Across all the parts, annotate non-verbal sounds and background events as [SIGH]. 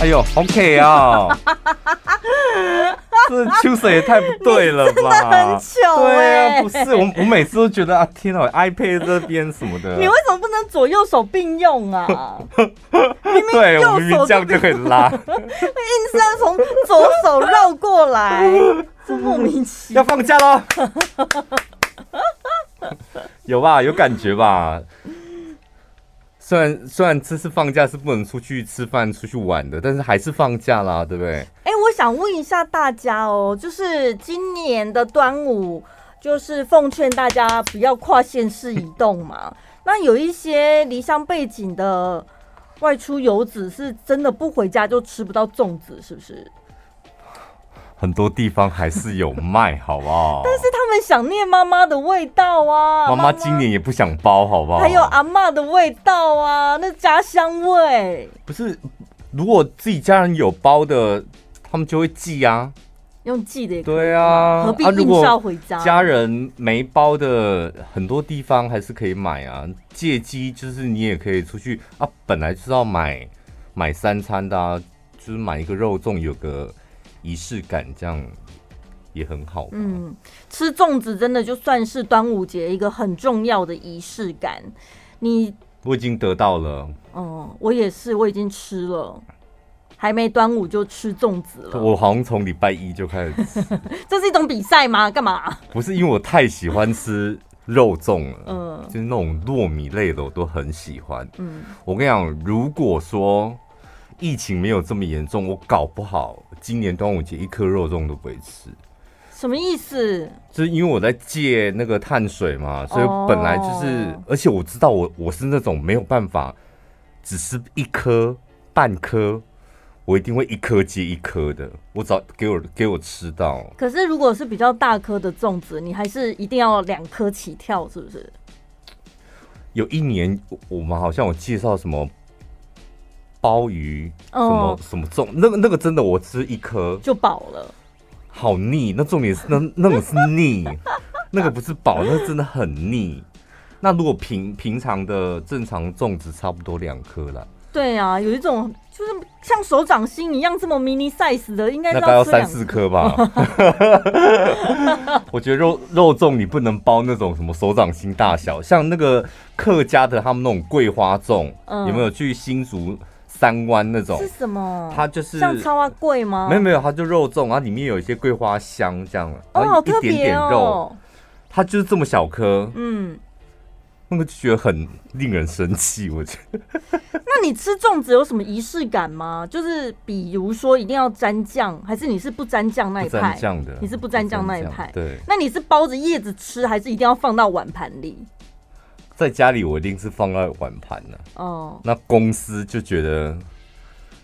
哎呦，OK 啊！[LAUGHS] 这秋水也太不对了吧？真的很糗、欸。对啊，不是我，我每次都觉得啊，天哪，iPad 这边什么的，你为什么不能左右手并用啊？[LAUGHS] 明明对，我明明这样就可以拉，硬是要从左手绕过来，这莫名其妙。要放假喽？有吧？有感觉吧？虽然虽然这次放假是不能出去吃饭、出去玩的，但是还是放假啦，对不对？哎、欸，我想问一下大家哦，就是今年的端午，就是奉劝大家不要跨县市移动嘛。[LAUGHS] 那有一些离乡背景的外出游子，是真的不回家就吃不到粽子，是不是？很多地方还是有卖，好不好？但是他们想念妈妈的味道啊！妈妈今年也不想包，好不好？还有阿妈的味道啊，那家乡味。不是，如果自己家人有包的，他们就会寄啊，用寄的也可以。对啊，何必硬是要回家？啊、家人没包的，很多地方还是可以买啊。借机就是你也可以出去啊，本来就是要买买三餐的啊，就是买一个肉粽，有个。仪式感这样也很好。嗯，吃粽子真的就算是端午节一个很重要的仪式感。你我已经得到了。哦，我也是，我已经吃了，还没端午就吃粽子了。我好像从礼拜一就开始吃。[LAUGHS] 这是一种比赛吗？干嘛？不是，因为我太喜欢吃肉粽了。嗯，就是那种糯米类的，我都很喜欢。嗯，我跟你讲，如果说疫情没有这么严重，我搞不好。今年端午节一颗肉粽都不会吃，什么意思？就是因为我在戒那个碳水嘛，所以本来就是，oh. 而且我知道我我是那种没有办法只吃一颗半颗，我一定会一颗接一颗的。我早给我给我吃到。可是如果是比较大颗的粽子，你还是一定要两颗起跳，是不是？有一年我们好像有介绍什么。鲍鱼什么、oh. 什么粽，那个那个真的我吃一颗就饱了，好腻。那重点是那那种是腻，[LAUGHS] 那个不是饱，那个真的很腻。那如果平平常的正常粽子差不多两颗了。对啊，有一种就是像手掌心一样这么 mini size 的，应该大概要三四颗吧。[LAUGHS] 我觉得肉肉粽你不能包那种什么手掌心大小，像那个客家的他们那种桂花粽，嗯、有没有去新竹？三湾那种是什么？它就是像超花桂吗？没有没有，它就肉粽，然后里面有一些桂花香这样，然后一点点肉，哦哦、它就是这么小颗，嗯，那个就觉得很令人生气，我觉得。[LAUGHS] 那你吃粽子有什么仪式感吗？就是比如说一定要沾酱，还是你是不沾酱那一派？沾酱的，你是不沾酱那一派？对。那你是包着叶子吃，还是一定要放到碗盘里？在家里我一定是放在碗盘的哦。那公司就觉得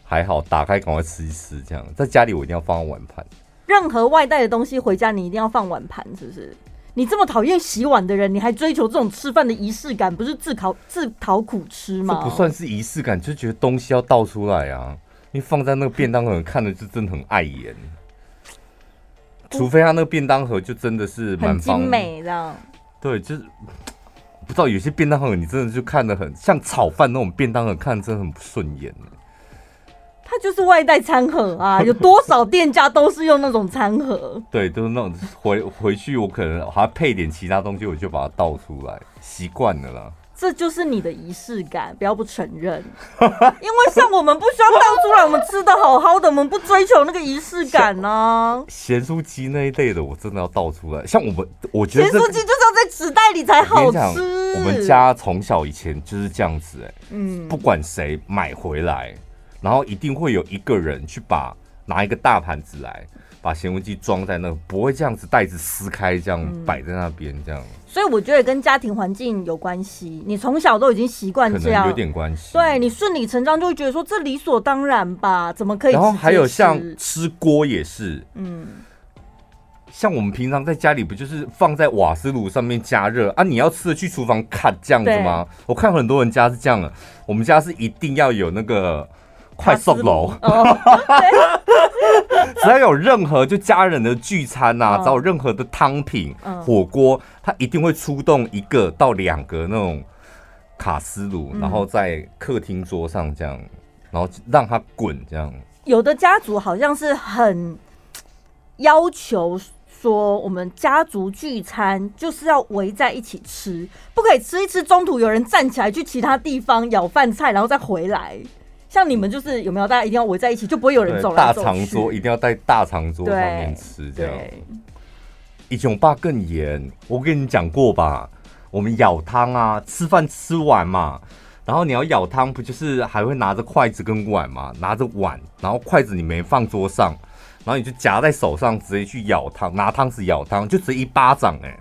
还好，打开赶快吃一吃这样。在家里我一定要放在碗盘。任何外带的东西回家你一定要放碗盘，是不是？你这么讨厌洗碗的人，你还追求这种吃饭的仪式感，不是自讨自讨苦吃吗？这不算是仪式感，就觉得东西要倒出来啊。你放在那个便当盒看的就真的很碍眼。除非他那个便当盒就真的是蛮精美的。对，就是。不知道有些便当盒，你真的就看得很像炒饭那种便当盒，看着真的很不顺眼。它就是外带餐盒啊，[LAUGHS] 有多少店家都是用那种餐盒？对，都是那种回回去我可能还要配点其他东西，我就把它倒出来，习惯了啦。这就是你的仪式感，不要不承认。[LAUGHS] 因为像我们不需要倒出来，我们吃的好好的，我们不追求那个仪式感呢、啊。咸酥鸡那一类的，我真的要倒出来。像我们，我觉得咸酥鸡就是要在纸袋里才好吃。我，们家从小以前就是这样子、欸，哎，嗯，不管谁买回来，然后一定会有一个人去把拿一个大盘子来。把咸酥鸡装在那，不会这样子袋子撕开，这样摆在那边，这样、嗯。所以我觉得跟家庭环境有关系。你从小都已经习惯这样，有点关系。对，你顺理成章就会觉得说，这理所当然吧？怎么可以？然后还有像吃锅也是，嗯，像我们平常在家里不就是放在瓦斯炉上面加热啊？你要吃的去厨房看这样子吗？我看很多人家是这样的，我们家是一定要有那个。快速炉，[LAUGHS] 只要有任何就家人的聚餐呐、啊，只要有任何的汤品、火锅，他一定会出动一个到两个那种卡斯炉，然后在客厅桌上这样，然然后让它滚这样。有的家族好像是很要求说，我们家族聚餐就是要围在一起吃，不可以吃一吃，中途有人站起来去其他地方舀饭菜，然后再回来。像你们就是有没有？大家一定要围在一起，就不会有人走来走去。大长桌一定要在大长桌上面吃，这样。以前我爸更严，我跟你讲过吧？我们舀汤啊，吃饭吃完嘛，然后你要舀汤，不就是还会拿着筷子跟碗嘛？拿着碗，然后筷子你没放桌上，然后你就夹在手上，直接去舀汤，拿汤匙舀汤，就直接一巴掌哎、欸！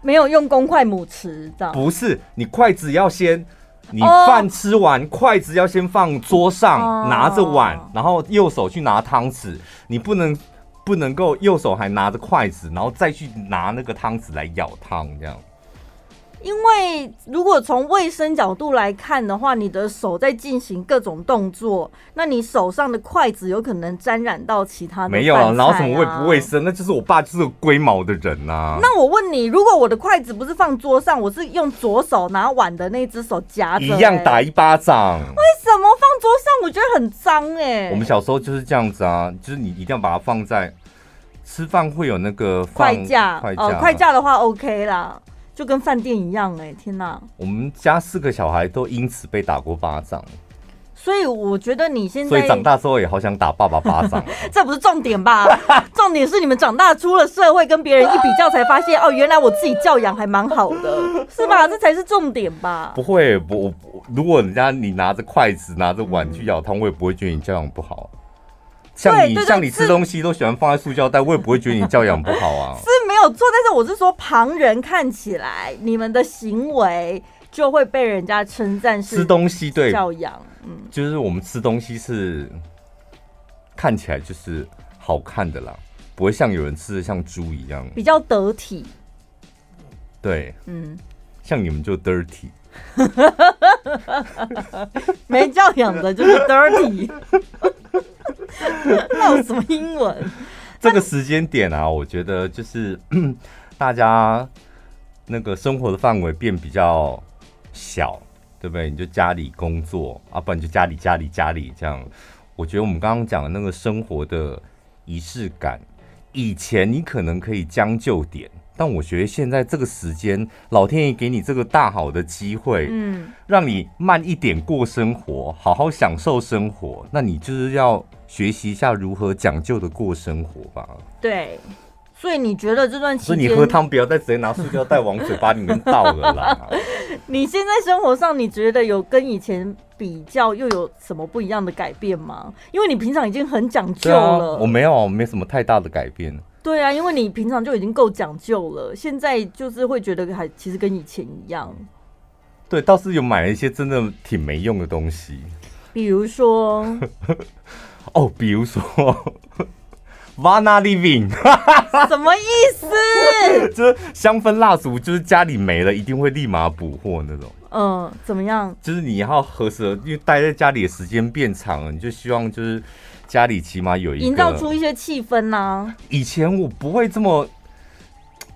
没有用公筷母匙，这样？不是，你筷子要先。你饭吃完，筷子要先放桌上，拿着碗，然后右手去拿汤匙。你不能不能够右手还拿着筷子，然后再去拿那个汤匙来舀汤这样。因为如果从卫生角度来看的话，你的手在进行各种动作，那你手上的筷子有可能沾染到其他的、啊。没有，然后什么卫不卫生？那就是我爸就是个龟毛的人呐、啊。那我问你，如果我的筷子不是放桌上，我是用左手拿碗的那只手夹着、欸，一样打一巴掌。为什么放桌上？我觉得很脏哎、欸。我们小时候就是这样子啊，就是你一定要把它放在吃饭会有那个筷架，筷架哦，筷架的话 OK 啦。就跟饭店一样哎、欸，天哪！我们家四个小孩都因此被打过巴掌，所以我觉得你现在，所以长大之后也好想打爸爸巴掌。[LAUGHS] 这不是重点吧？[LAUGHS] 重点是你们长大出了社会，跟别人一比较，才发现哦，原来我自己教养还蛮好的，是吧？这才是重点吧？不会，不，如果人家你拿着筷子、拿着碗去舀汤，我也不会觉得你教养不好。像你像你吃东西都喜欢放在塑胶袋，我也不会觉得你教养不好啊。[LAUGHS] 是没有错，但是我是说，旁人看起来你们的行为就会被人家称赞是吃东西对教养，嗯，就是我们吃东西是看起来就是好看的啦，不会像有人吃的像猪一样，比较得体。对，嗯，像你们就 dirty，[LAUGHS] 没教养的就是 dirty。[LAUGHS] [LAUGHS] 那有什么英文？[LAUGHS] 这个时间点啊，我觉得就是 [CLEARS THROAT] 大家那个生活的范围变比较小，对不对？你就家里工作啊，不然就家里家里家里这样。我觉得我们刚刚讲的那个生活的仪式感，以前你可能可以将就点。但我觉得现在这个时间，老天爷给你这个大好的机会，嗯，让你慢一点过生活，好好享受生活。那你就是要学习一下如何讲究的过生活吧。对，所以你觉得这段期间，所以你喝汤不要再直接拿塑胶袋往嘴巴里面倒了啦。[LAUGHS] 你现在生活上，你觉得有跟以前比较又有什么不一样的改变吗？因为你平常已经很讲究了。啊，我没有，没什么太大的改变。对啊，因为你平常就已经够讲究了，现在就是会觉得还其实跟以前一样。对，倒是有买了一些真的挺没用的东西，比如说，哦，比如说，Vana Living，[LAUGHS] 什么意思？就是香氛蜡烛，就是家里没了一定会立马补货那种。嗯，怎么样？就是你要合适，因为待在家里的时间变长了，你就希望就是。家里起码有一个营造出一些气氛呐、啊。以前我不会这么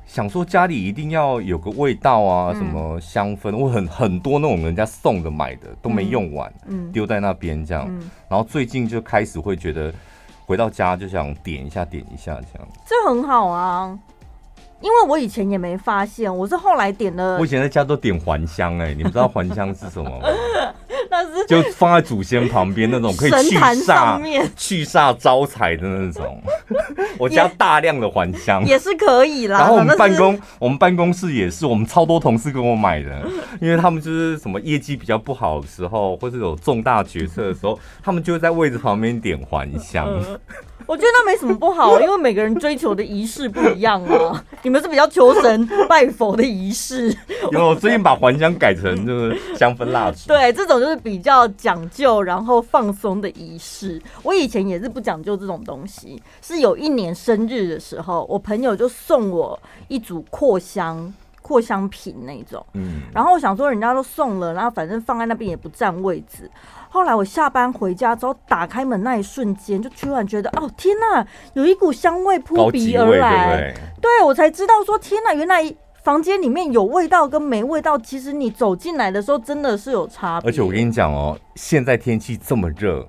想说，家里一定要有个味道啊，嗯、什么香氛。我很很多那种人家送的买的都没用完，嗯，丢在那边这样、嗯。然后最近就开始会觉得回到家就想点一下点一下这样。这很好啊，因为我以前也没发现，我是后来点了。我以前在家都点还香哎、欸，你们知道还香是什么吗？[LAUGHS] [LAUGHS] 就放在祖先旁边那种可以去煞、去煞招财的那种。[LAUGHS] 我家大量的还香也是可以啦。然后我们办公，我们办公室也是，我们超多同事跟我买的，因为他们就是什么业绩比较不好的时候，或是有重大决策的时候，[LAUGHS] 他们就会在位置旁边点还香。我觉得那没什么不好，因为每个人追求的仪式不一样啊。你们是比较求神拜佛的仪式，有，我最近把还香改成就是香氛蜡烛。对，这种就是比较讲究然后放松的仪式。我以前也是不讲究这种东西，是有一年生日的时候，我朋友就送我一组扩香扩香瓶那种，嗯，然后我想说人家都送了，然后反正放在那边也不占位置。后来我下班回家之后，打开门那一瞬间，就突然觉得，哦天呐，有一股香味扑鼻而来。对，我才知道说，天呐，原来房间里面有味道跟没味道，其实你走进来的时候真的是有差别。而且我跟你讲哦，现在天气这么热，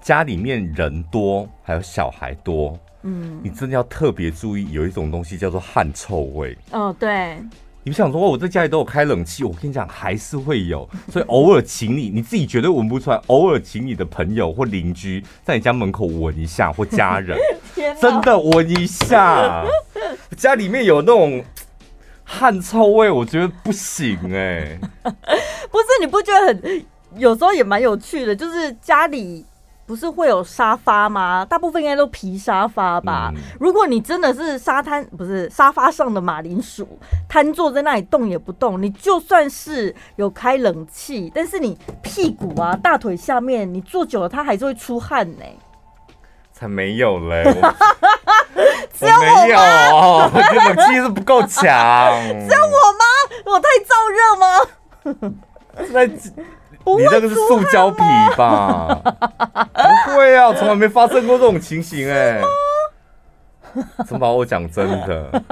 家里面人多，还有小孩多，嗯，你真的要特别注意，有一种东西叫做汗臭味。哦，对。你想说，我在家里都有开冷气，我跟你讲还是会有，[LAUGHS] 所以偶尔请你，你自己绝对闻不出来，偶尔请你的朋友或邻居在你家门口闻一下，或家人，[LAUGHS] 真的闻一下，家里面有那种汗臭味，我觉得不行哎、欸。[LAUGHS] 不是，你不觉得很有时候也蛮有趣的，就是家里。不是会有沙发吗？大部分应该都皮沙发吧。嗯、如果你真的是沙滩，不是沙发上的马铃薯，瘫坐在那里动也不动，你就算是有开冷气，但是你屁股啊、大腿下面，你坐久了它还是会出汗呢、欸。才没有嘞！只有我没有，这冷气是不够强。只有我吗？我太燥热吗？那。你那个是塑胶皮吧？不会啊，从来没发生过这种情形哎、欸。怎么把我讲真的？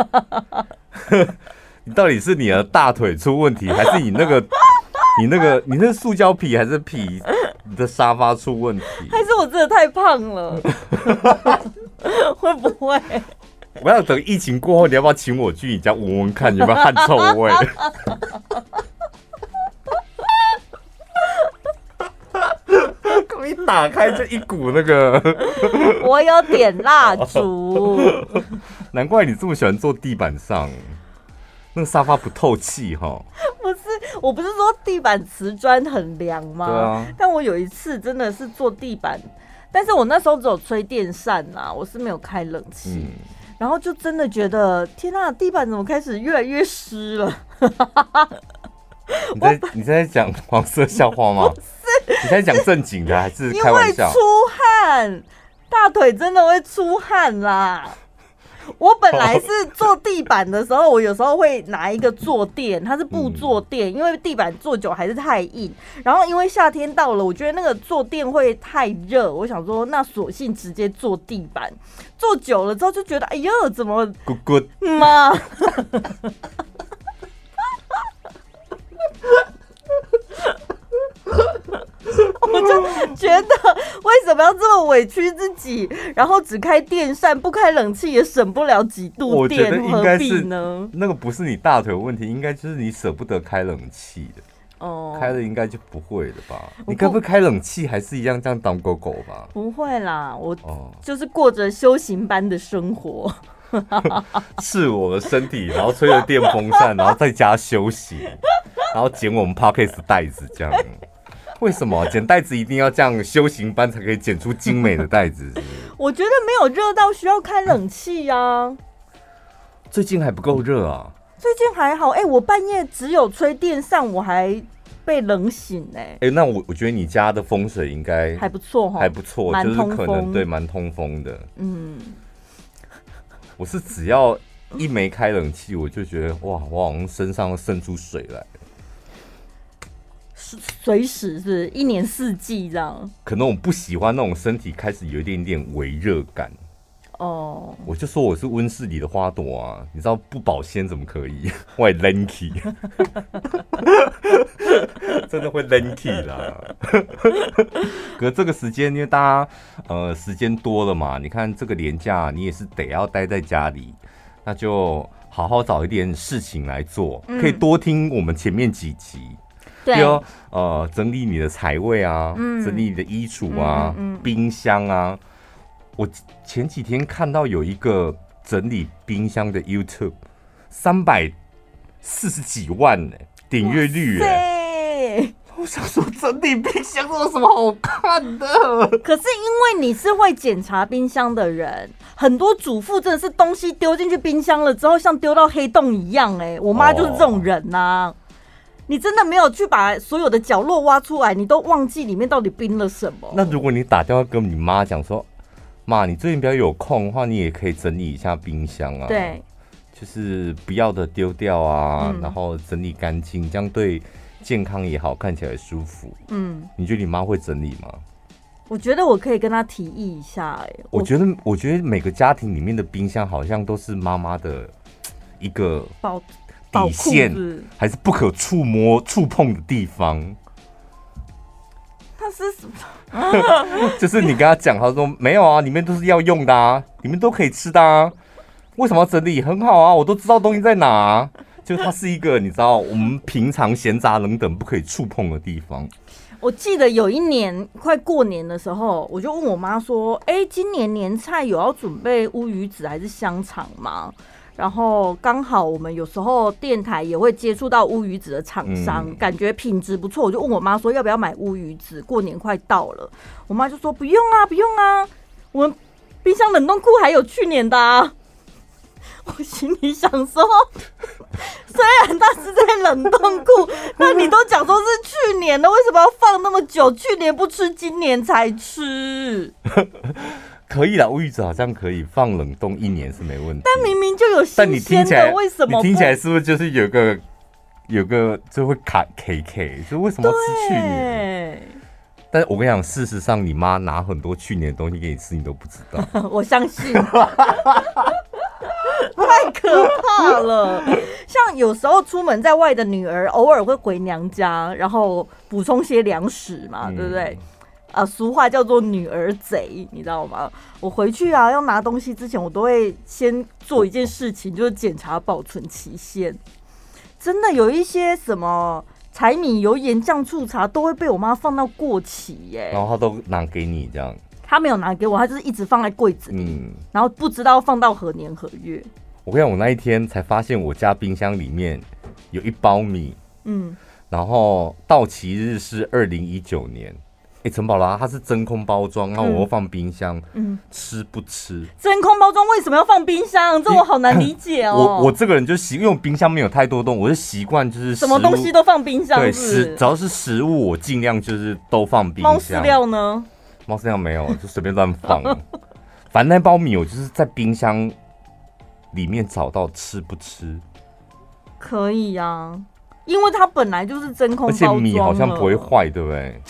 [LAUGHS] 你到底是你的大腿出问题，还是你那个、[LAUGHS] 你那个、你那个塑胶皮，还是皮你的沙发出问题？还是我真的太胖了？[LAUGHS] 会不会？我要等疫情过后，你要不要请我去你家闻闻看，有没有汗臭味？[LAUGHS] 一打开就一股那个，我有点蜡烛，难怪你这么喜欢坐地板上，那个沙发不透气哈。不是，我不是说地板瓷砖很凉吗？对啊。但我有一次真的是坐地板，但是我那时候只有吹电扇呐，我是没有开冷气，嗯、然后就真的觉得天呐，地板怎么开始越来越湿了？[LAUGHS] 你在你在讲黄色笑话吗？[LAUGHS] 你在讲正经的还是开玩笑？因为出汗，大腿真的会出汗啦。我本来是坐地板的时候，我有时候会拿一个坐垫，它是布坐垫，因为地板坐久还是太硬。然后因为夏天到了，我觉得那个坐垫会太热，我想说那索性直接坐地板。坐久了之后就觉得，哎呦，怎么咕咕妈？[LAUGHS] 觉得为什么要这么委屈自己，然后只开电扇不开冷气也省不了几度电，我觉得应该是呢？那个不是你大腿问题，应该就是你舍不得开冷气的。哦，开了应该就不会了吧？你该不可以开冷气还是一样这样当狗狗吧？不会啦，我就是过着修行般的生活，[LAUGHS] 是我的身体，然后吹着电风扇，然后在家休息，然后捡我们 Podcast 袋子这样。为什么 [LAUGHS] 捡袋子一定要这样修行般才可以剪出精美的袋子？[LAUGHS] 我觉得没有热到需要开冷气呀、啊。最近还不够热啊？最近还好，哎、欸，我半夜只有吹电扇，我还被冷醒哎、欸。哎、欸，那我我觉得你家的风水应该还不错哈，还不错，就是可能对蛮通风的。嗯，我是只要一没开冷气，我就觉得哇，我好像身上渗出水来。随时是一年四季这样，可能我不喜欢那种身体开始有一点点微热感哦。Oh. 我就说我是温室里的花朵啊，你知道不保鲜怎么可以？[LAUGHS] 我也 lanky，[LAUGHS] 真的会 lanky 啦。[LAUGHS] 可是这个时间，因为大家呃时间多了嘛，你看这个年假，你也是得要待在家里，那就好好找一点事情来做，可以多听我们前面几集。对哦，呃，整理你的财位啊，嗯、整理你的衣橱啊，嗯嗯嗯、冰箱啊。我前几天看到有一个整理冰箱的 YouTube，三百四十几万呢，点阅率哎。我想说，整理冰箱有什么好看的？可是因为你是会检查冰箱的人，很多主妇真的是东西丢进去冰箱了之后，像丢到黑洞一样哎。我妈就是这种人呐、啊。哦你真的没有去把所有的角落挖出来，你都忘记里面到底冰了什么？那如果你打电话跟你妈讲说，妈，你最近比较有空的话，你也可以整理一下冰箱啊。对，就是不要的丢掉啊，嗯、然后整理干净，这样对健康也好，看起来舒服。嗯，你觉得你妈会整理吗？我觉得我可以跟她提议一下、欸。哎，我觉得，我觉得每个家庭里面的冰箱好像都是妈妈的一个底线，还是不可触摸、触碰的地方？它是什么？[LAUGHS] [LAUGHS] 就是你跟他讲，他说没有啊，里面都是要用的啊，里面都可以吃的啊，为什么要整理？很好啊，我都知道东西在哪啊。就它是一个你知道，我们平常闲杂人等不可以触碰的地方。我记得有一年快过年的时候，我就问我妈说：“哎、欸，今年年菜有要准备乌鱼子还是香肠吗？”然后刚好我们有时候电台也会接触到乌鱼子的厂商，嗯、感觉品质不错，我就问我妈说要不要买乌鱼子？过年快到了，我妈就说不用啊，不用啊，我们冰箱冷冻库还有去年的啊。[LAUGHS] 我心里想说，[LAUGHS] 虽然它是在冷冻库，[LAUGHS] 但你都讲说是去年的，为什么要放那么久？去年不吃，今年才吃？可以啦，乌鱼子好像可以放冷冻一年是没问题。但明明就有新鲜的，但你听起来为什么？你听起来是不是就是有个有个就会卡 K K？就为什么要吃去年？但是我跟你讲，事实上，你妈拿很多去年的东西给你吃，你都不知道。[LAUGHS] 我相信。[LAUGHS] 太可怕了！像有时候出门在外的女儿，偶尔会回娘家，然后补充些粮食嘛，对不对？啊，俗话叫做“女儿贼”，你知道吗？我回去啊，要拿东西之前，我都会先做一件事情，就是检查保存期限。真的有一些什么柴米油盐酱醋茶，都会被我妈放到过期耶，然后她都拿给你这样。她没有拿给我，她就是一直放在柜子里，嗯，然后不知道放到何年何月。我跟你讲，我那一天才发现我家冰箱里面有一包米，嗯，然后到期日是二零一九年。哎，陈宝拉，它是真空包装，然后我要放冰箱，嗯，吃不吃？真空包装为什么要放冰箱？这我好难理解哦。我我这个人就习，因为我冰箱没有太多东西，我就习惯就是什么东西都放冰箱？对，食只要是食物，我尽量就是都放冰箱。猫饲料呢？猫饲料没有，就随便乱放。[LAUGHS] 反正那包米我就是在冰箱里面找到，吃不吃？可以呀、啊，因为它本来就是真空包装，而且米好像不会坏，对不对？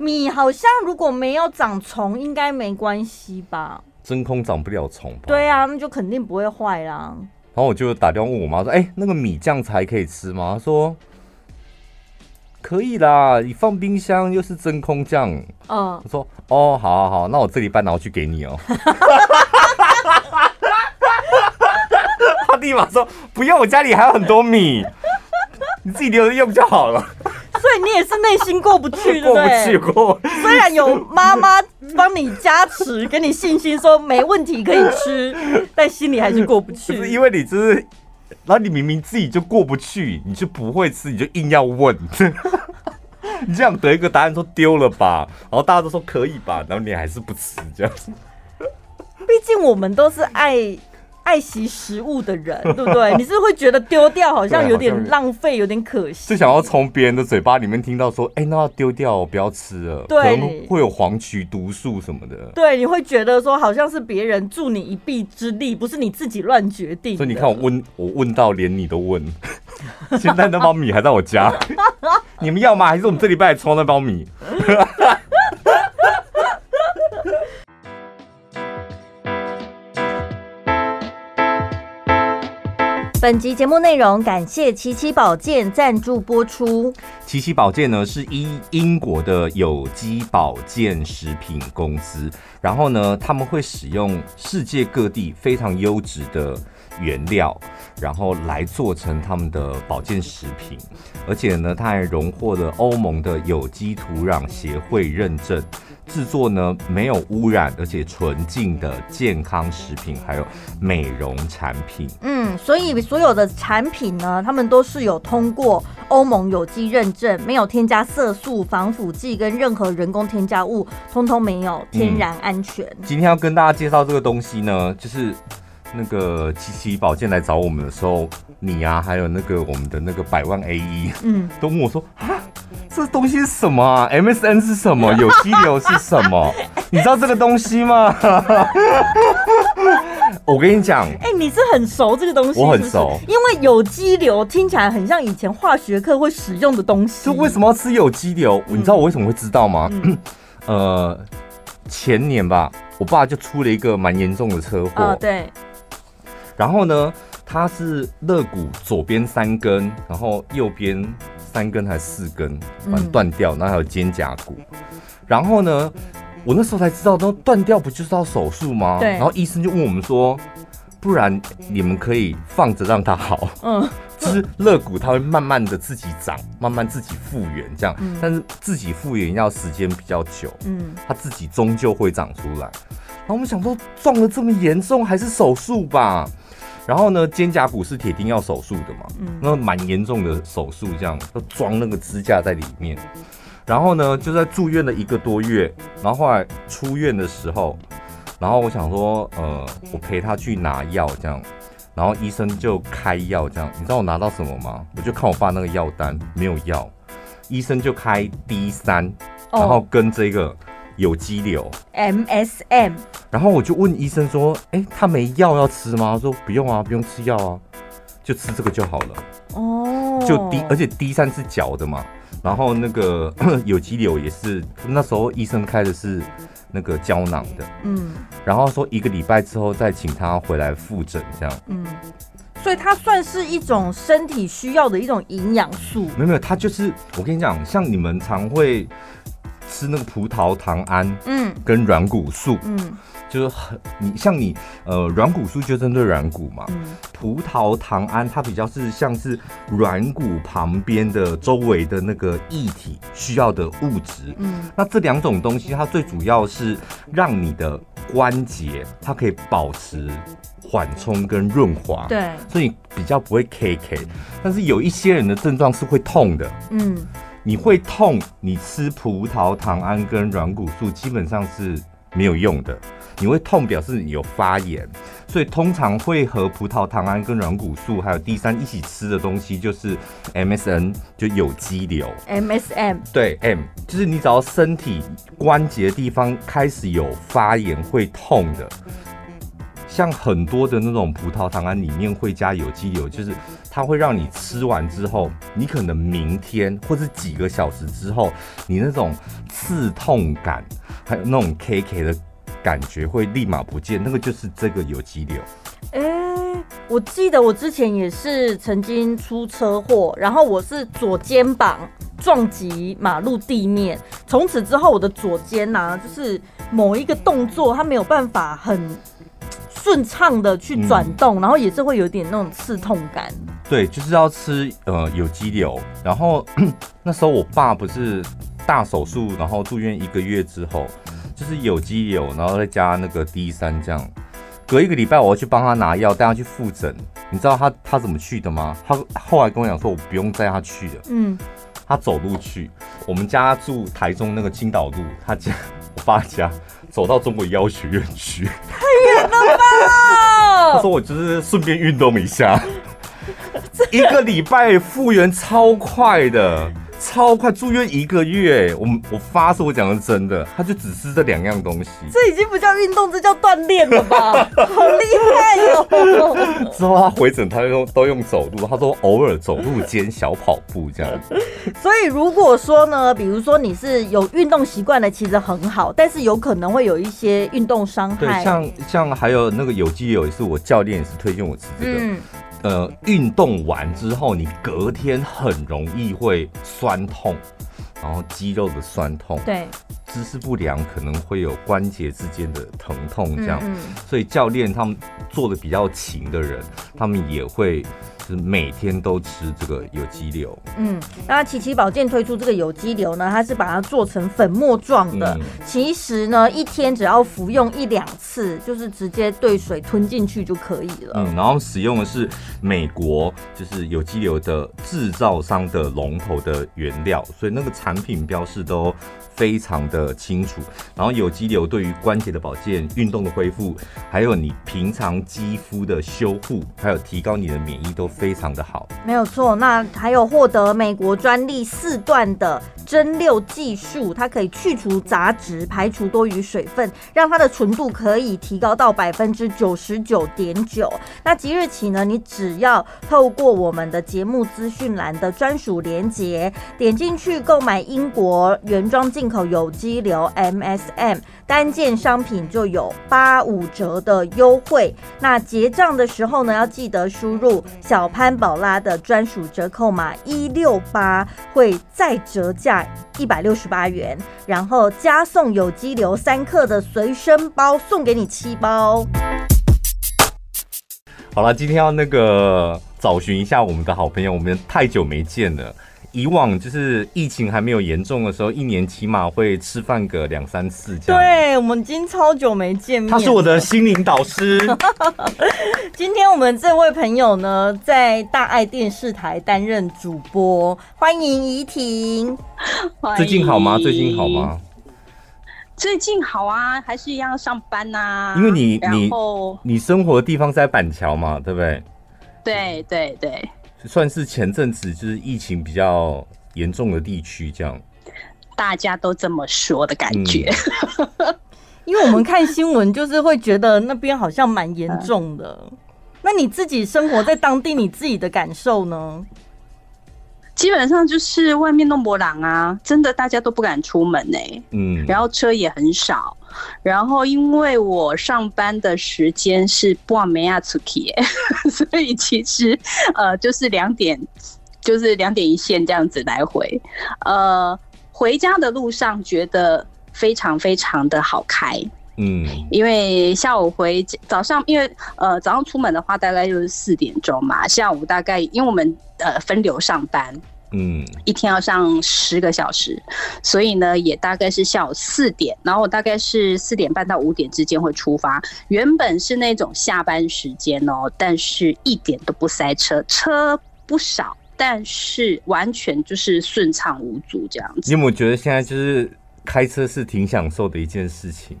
米好像如果没有长虫，应该没关系吧？真空长不了虫吧？对啊，那就肯定不会坏啦。然后我就打电话问我妈说：“哎、欸，那个米这样才可以吃吗？”她说。可以啦，你放冰箱又是真空酱。嗯，我说哦，好好好，那我这礼拜拿去给你哦。[LAUGHS] 他立马说不用，我家里还有很多米，你自己留着用就好了。所以你也是内心过不去，过不去过。虽然有妈妈帮你加持，给你信心说没问题可以吃，[LAUGHS] 但心里还是过不去。是因为你就是。然后你明明自己就过不去，你就不会吃，你就硬要问，[LAUGHS] 你这样得一个答案说丢了吧，然后大家都说可以吧，然后你还是不吃这样子。毕竟我们都是爱。爱惜食物的人，[LAUGHS] 对不对？你是会觉得丢掉好像有点浪费，有点可惜？就想要从别人的嘴巴里面听到说：“哎、欸，那要丢掉，不要吃了。”对，会有黄曲毒素什么的。对，你会觉得说好像是别人助你一臂之力，不是你自己乱决定。所以你看，我问，我问到连你都问，现在那包米还在我家，[LAUGHS] 你们要吗？还是我们这礼拜来抽那包米？本集节目内容感谢奇奇宝健赞助播出。奇奇宝健呢是英英国的有机保健食品公司，然后呢他们会使用世界各地非常优质的原料，然后来做成他们的保健食品，而且呢他还荣获了欧盟的有机土壤协会认证。制作呢没有污染，而且纯净的健康食品，还有美容产品。嗯，所以所有的产品呢，他们都是有通过欧盟有机认证，没有添加色素、防腐剂跟任何人工添加物，通通没有，天然安全。嗯，今天要跟大家介绍这个东西呢，就是。那个七七宝健来找我们的时候，你啊，还有那个我们的那个百万 A E，嗯，都问我说啊，这东西是什么啊？M S N 是什么？[LAUGHS] 有机硫是什么？你知道这个东西吗？[LAUGHS] 我跟你讲，哎、欸，你是很熟这个东西，我很熟，因为有机硫听起来很像以前化学课会使用的东西。就为什么要吃有机硫？嗯、你知道我为什么会知道吗？嗯、[COUGHS] 呃，前年吧，我爸就出了一个蛮严重的车祸，哦，对。然后呢，它是肋骨左边三根，然后右边三根还是四根，反正断掉，然后还有肩胛骨。然后呢，我那时候才知道，那断掉不就是要手术吗？对。然后医生就问我们说，不然你们可以放着让它好。嗯。[LAUGHS] 就是肋骨它会慢慢的自己长，慢慢自己复原这样。嗯。但是自己复原要时间比较久。嗯。它自己终究会长出来。然后我们想说，撞得这么严重，还是手术吧？然后呢，肩胛骨是铁定要手术的嘛？嗯。那蛮严重的手术，这样要装那个支架在里面。然后呢，就在住院了一个多月，然后后来出院的时候，然后我想说，呃，我陪他去拿药，这样，然后医生就开药，这样，你知道我拿到什么吗？我就看我爸那个药单，没有药，医生就开 D 三，然后跟这个有肌瘤 MSM，然后我就问医生说，哎，他没药要吃吗？他说不用啊，不用吃药啊，就吃这个就好了。哦，就 D，而且 D 三是嚼的嘛。然后那个 [COUGHS] 有肌瘤也是，那时候医生开的是那个胶囊的，嗯，然后说一个礼拜之后再请他回来复诊，这样，嗯，所以它算是一种身体需要的一种营养素。没有没有，它就是我跟你讲，像你们常会吃那个葡萄糖胺，嗯，跟软骨素，嗯。就是很你像你呃软骨素就针对软骨嘛，嗯、葡萄糖胺它比较是像是软骨旁边的周围的那个液体需要的物质，嗯，那这两种东西它最主要是让你的关节它可以保持缓冲跟润滑，对，所以比较不会 K K，但是有一些人的症状是会痛的，嗯，你会痛，你吃葡萄糖胺跟软骨素基本上是没有用的。你会痛，表示你有发炎，所以通常会和葡萄糖胺跟软骨素还有 D 三一起吃的东西就是 MSN，就有机瘤。MSM 对 M，就是你只要身体关节的地方开始有发炎会痛的，像很多的那种葡萄糖胺里面会加有机硫，就是它会让你吃完之后，你可能明天或是几个小时之后，你那种刺痛感还有那种 KK 的。感觉会立马不见，那个就是这个有机硫。哎、欸，我记得我之前也是曾经出车祸，然后我是左肩膀撞击马路地面，从此之后我的左肩呐、就是某一个动作它没有办法很顺畅的去转动，嗯、然后也是会有点那种刺痛感。对，就是要吃呃有机瘤，然后 [CLEARS THROAT] 那时候我爸不是大手术，然后住院一个月之后。就是有机瘤，然后再加那个 D 三这样，隔一个礼拜我要去帮他拿药，带他去复诊。你知道他他怎么去的吗？他后来跟我讲说，我不用带他去的。嗯，他走路去。我们家住台中那个青岛路，他家我爸家走到中国医药学院去，太远了吧？他说我就是顺便运动一下，一个礼拜复原超快的。超快，住院一个月，我我发誓我讲的是真的，他就只吃这两样东西。这已经不叫运动，这叫锻炼了吧？[LAUGHS] 好厉害哦！之后他回诊，他用都用走路，他说偶尔走路兼小跑步这样。所以如果说呢，比如说你是有运动习惯的，其实很好，但是有可能会有一些运动伤害。对，像像还有那个有机油，也是我教练也是推荐我吃这个。嗯呃，运动完之后，你隔天很容易会酸痛，然后肌肉的酸痛，对，姿势不良可能会有关节之间的疼痛，这样，嗯嗯，所以教练他们做的比较勤的人，他们也会是。每天都吃这个有机硫。嗯，那奇奇保健推出这个有机硫呢，它是把它做成粉末状的。嗯、其实呢，一天只要服用一两次，就是直接兑水吞进去就可以了。嗯，然后使用的是美国就是有机硫的制造商的龙头的原料，所以那个产品标示都非常的呃清楚。然后有机硫对于关节的保健、运动的恢复，还有你平常肌肤的修护，还有提高你的免疫都。非常的好，没有错。那还有获得美国专利四段的蒸馏技术，它可以去除杂质，排除多余水分，让它的纯度可以提高到百分之九十九点九。那即日起呢，你只要透过我们的节目资讯栏的专属链接，点进去购买英国原装进口有机机流 MSM 单件商品就有八五折的优惠。那结账的时候呢，要记得输入小潘宝拉的专属折扣码一六八，会再折价一百六十八元，然后加送有机流三克的随身包，送给你七包。好了，今天要那个找寻一下我们的好朋友，我们太久没见了。以往就是疫情还没有严重的时候，一年起码会吃饭个两三次这样。对，我们已经超久没见面。他是我的心灵导师。[LAUGHS] 今天我们这位朋友呢，在大爱电视台担任主播，欢迎怡婷。最近好吗？最近好吗？最近好啊，还是一样上班呐、啊。因为你你你生活的地方在板桥嘛，对不对？对对对。算是前阵子就是疫情比较严重的地区，这样大家都这么说的感觉。嗯、[LAUGHS] 因为我们看新闻，就是会觉得那边好像蛮严重的。嗯、那你自己生活在当地，你自己的感受呢？基本上就是外面弄波浪啊，真的大家都不敢出门呢、欸。嗯，然后车也很少。然后因为我上班的时间是半暝啊出去，[LAUGHS] 所以其实呃就是两点，就是两点一线这样子来回。呃，回家的路上觉得非常非常的好开。嗯，因为下午回早上，因为呃早上出门的话大概就是四点钟嘛，下午大概因为我们呃分流上班。嗯，一天要上十个小时，所以呢，也大概是下午四点，然后我大概是四点半到五点之间会出发。原本是那种下班时间哦，但是一点都不塞车，车不少，但是完全就是顺畅无阻这样子。你有没有觉得现在就是开车是挺享受的一件事情？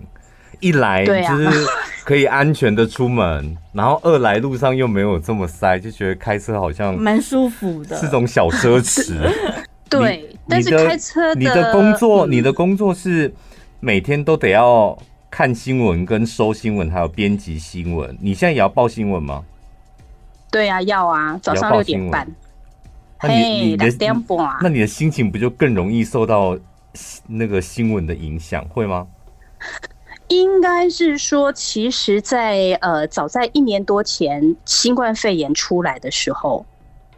一来就是可以安全的出门，然后二来路上又没有这么塞，就觉得开车好像蛮舒服的，是种小奢侈。[LAUGHS] 对，但是开车你的工作，你的工作是每天都得要看新闻、跟收新闻，还有编辑新闻。你现在也要报新闻吗？对啊，要啊，早上六点半。那你你的那你的心情不就更容易受到那个新闻的影响，会吗？应该是说，其实在，在呃，早在一年多前，新冠肺炎出来的时候，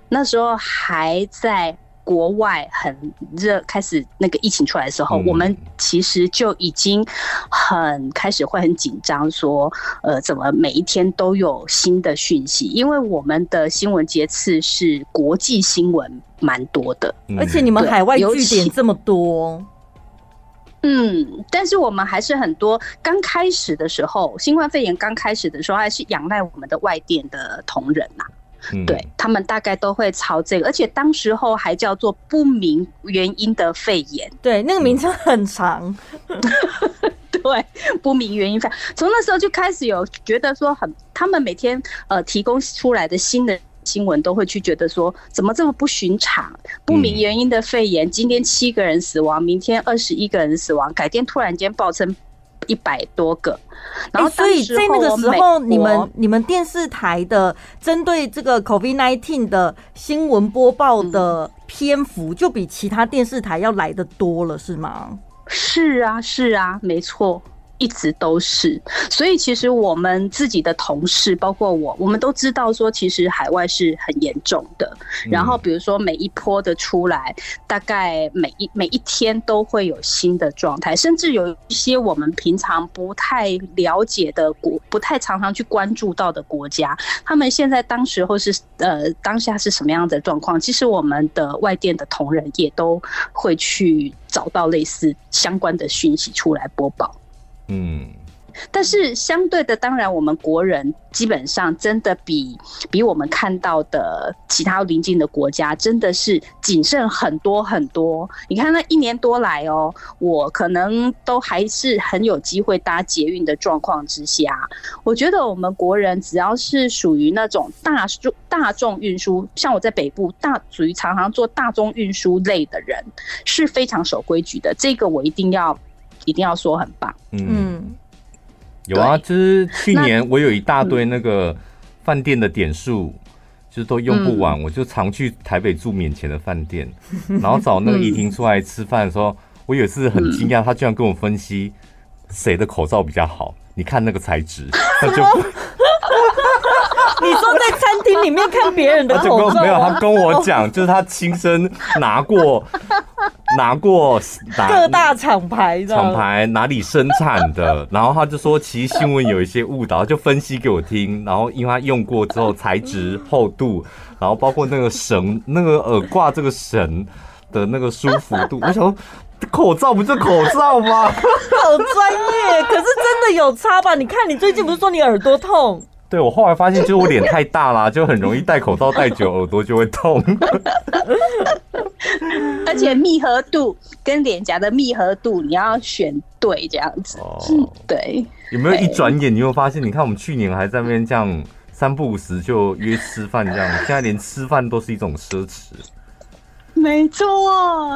那时候还在国外很热，开始那个疫情出来的时候，嗯、我们其实就已经很开始会很紧张，说呃，怎么每一天都有新的讯息？因为我们的新闻节次是国际新闻蛮多的，而且你们海外据点这么多。嗯，但是我们还是很多刚开始的时候，新冠肺炎刚开始的时候，还是仰赖我们的外电的同仁呐、啊。嗯、对他们大概都会朝这个，而且当时候还叫做不明原因的肺炎。对，那个名称很长。[LAUGHS] 对，不明原因肺，从那时候就开始有觉得说很，他们每天呃提供出来的新的。新闻都会去觉得说，怎么这么不寻常？不明原因的肺炎，今天七个人死亡，明天二十一个人死亡，改天突然间爆称一百多个。然后，所以在那个时候，你们你们电视台的针对这个 COVID-19 的新闻播报的篇幅，就比其他电视台要来得多了，是吗？是啊，是啊，没错。一直都是，所以其实我们自己的同事，包括我，我们都知道说，其实海外是很严重的。然后比如说每一波的出来，大概每一每一天都会有新的状态，甚至有一些我们平常不太了解的国，不太常常去关注到的国家，他们现在当时候是呃当下是什么样的状况？其实我们的外电的同仁也都会去找到类似相关的讯息出来播报。嗯，但是相对的，当然我们国人基本上真的比比我们看到的其他邻近的国家真的是谨慎很多很多。你看那一年多来哦，我可能都还是很有机会搭捷运的状况之下，我觉得我们国人只要是属于那种大众大众运输，像我在北部大属于常常做大众运输类的人，是非常守规矩的。这个我一定要。一定要说很棒，嗯，有啊，就是去年我有一大堆那个饭店的点数，就是都用不完，我就常去台北住免钱的饭店，然后找那个怡婷出来吃饭的时候，我我有一次很惊讶，他居然跟我分析谁的口罩比较好。你看那个材质，[LAUGHS] 他就 [LAUGHS] 你说在餐厅里面看别人的口罩，没有，他跟我讲，就是他亲身拿过拿过各大厂牌的厂牌哪里生产的，[LAUGHS] 然后他就说其实新闻有一些误导，就分析给我听，然后因为他用过之后材质 [LAUGHS] 厚度，然后包括那个绳那个耳挂这个绳的那个舒服度，我想说。口罩不就口罩吗？[LAUGHS] 好专业，可是真的有差吧？你看，你最近不是说你耳朵痛？对，我后来发现，就是我脸太大啦，就很容易戴口罩戴久，耳朵就会痛。[LAUGHS] 而且密合度跟脸颊的密合度，你要选对这样子。哦，对。有没有一转眼，你会发现？你看，我们去年还在那边这样三不五时就约吃饭，这样，现在连吃饭都是一种奢侈。没错，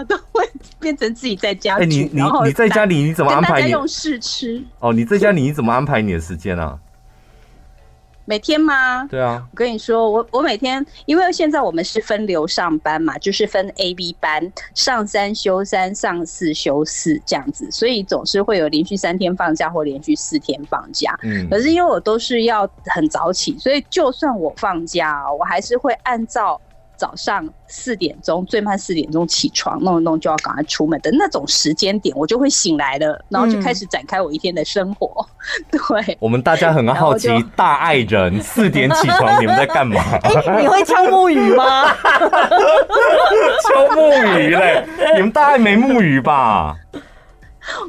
都会变成自己在家。哎、欸，你你你在家里你怎么安排你？用试吃。哦，你在家里你怎么安排你的时间啊？每天吗？对啊。我跟你说，我我每天，因为现在我们是分流上班嘛，就是分 A、B 班，上三休三，上四休四这样子，所以总是会有连续三天放假或连续四天放假。嗯。可是因为我都是要很早起，所以就算我放假，我还是会按照。早上四点钟，最慢四点钟起床，弄一弄就要赶快出门的那种时间点，我就会醒来了，然后就开始展开我一天的生活。嗯、[LAUGHS] 对，我们大家很好奇，大爱人四点起床，你们在干嘛？欸、[LAUGHS] 你会敲木鱼吗？[LAUGHS] 敲木鱼嘞？你们大爱没木鱼吧？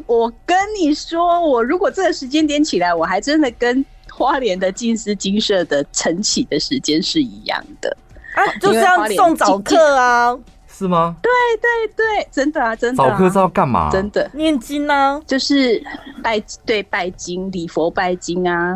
我跟你说，我如果这个时间点起来，我还真的跟花莲的金丝金色的晨起的时间是一样的。啊，就是要送早课啊，是吗？对对对，真的啊，真的、啊。早课是要干嘛？真的念经呢，就是拜对拜经、礼佛、拜经啊。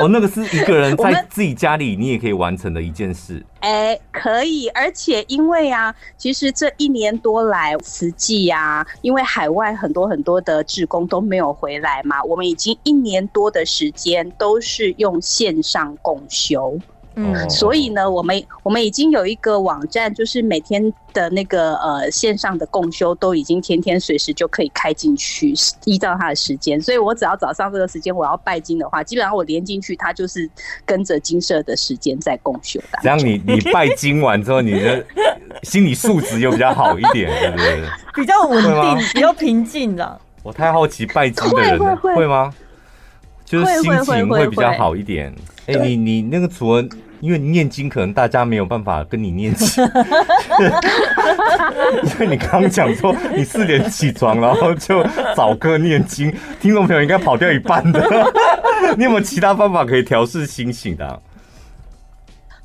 哦，那个是一个人 [LAUGHS] 在自己家里，你也可以完成的一件事。哎、欸，可以，而且因为啊，其实这一年多来，慈济啊，因为海外很多很多的志工都没有回来嘛，我们已经一年多的时间都是用线上共修。嗯，所以呢，我们我们已经有一个网站，就是每天的那个呃线上的共修都已经天天随时就可以开进去，依照他的时间。所以我只要早上这个时间我要拜金的话，基本上我连进去，他就是跟着金色的时间在共修的。这样你你拜金完之后，你的心理素质又比较好一点，[LAUGHS] 对不对？比较稳定，比较平静的。我太好奇拜金的人会吗？就是心情会比较好一点。哎、欸，你你那个除了。因为念经，可能大家没有办法跟你念经，[LAUGHS] 因为你刚刚讲说你四点起床，然后就早课念经，听众朋友应该跑掉一半的。[LAUGHS] 你有没有其他方法可以调试心情的、啊？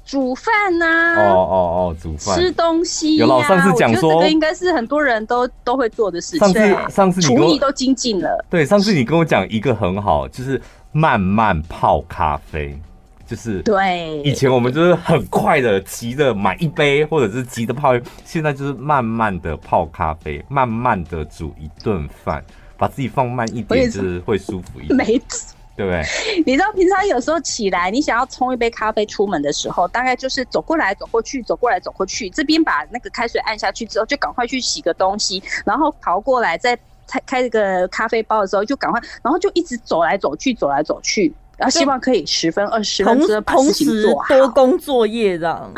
煮饭呐、啊？哦哦哦，煮饭、吃东西、啊。有老上次讲说，这个应该是很多人都都会做的事情。上次上次你厨艺都精进了。对，上次你跟我讲一个很好，就是慢慢泡咖啡。就是对，以前我们就是很快的急着买一杯，或者是急着泡，现在就是慢慢的泡咖啡，慢慢的煮一顿饭，把自己放慢一点，就是会舒服一点。没错，对不对？你知道平常有时候起来，你想要冲一杯咖啡出门的时候，大概就是走过来走过去，走过来走过去，这边把那个开水按下去之后，就赶快去洗个东西，然后跑过来再开开这个咖啡包的时候，就赶快，然后就一直走来走去，走来走去。然后希望可以十分二十分钟把事情做好，多工作业这样。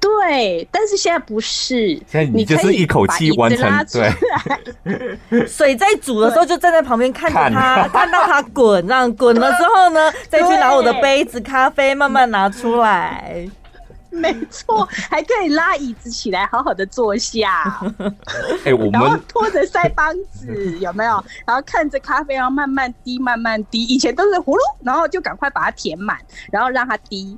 对，但是现在不是，现在你就是一口气完成。对，[LAUGHS] 水在煮的时候就站在旁边看着它，[LAUGHS] 看到它滚，这样滚了之后呢，再去拿我的杯子咖啡，慢慢拿出来。[LAUGHS] [LAUGHS] 没错，还可以拉椅子起来，好好的坐下。[LAUGHS] 哎、欸，我们然后拖着腮帮子，[LAUGHS] 有没有？然后看着咖啡，然后慢慢滴，慢慢滴。以前都是葫芦，然后就赶快把它填满，然后让它滴，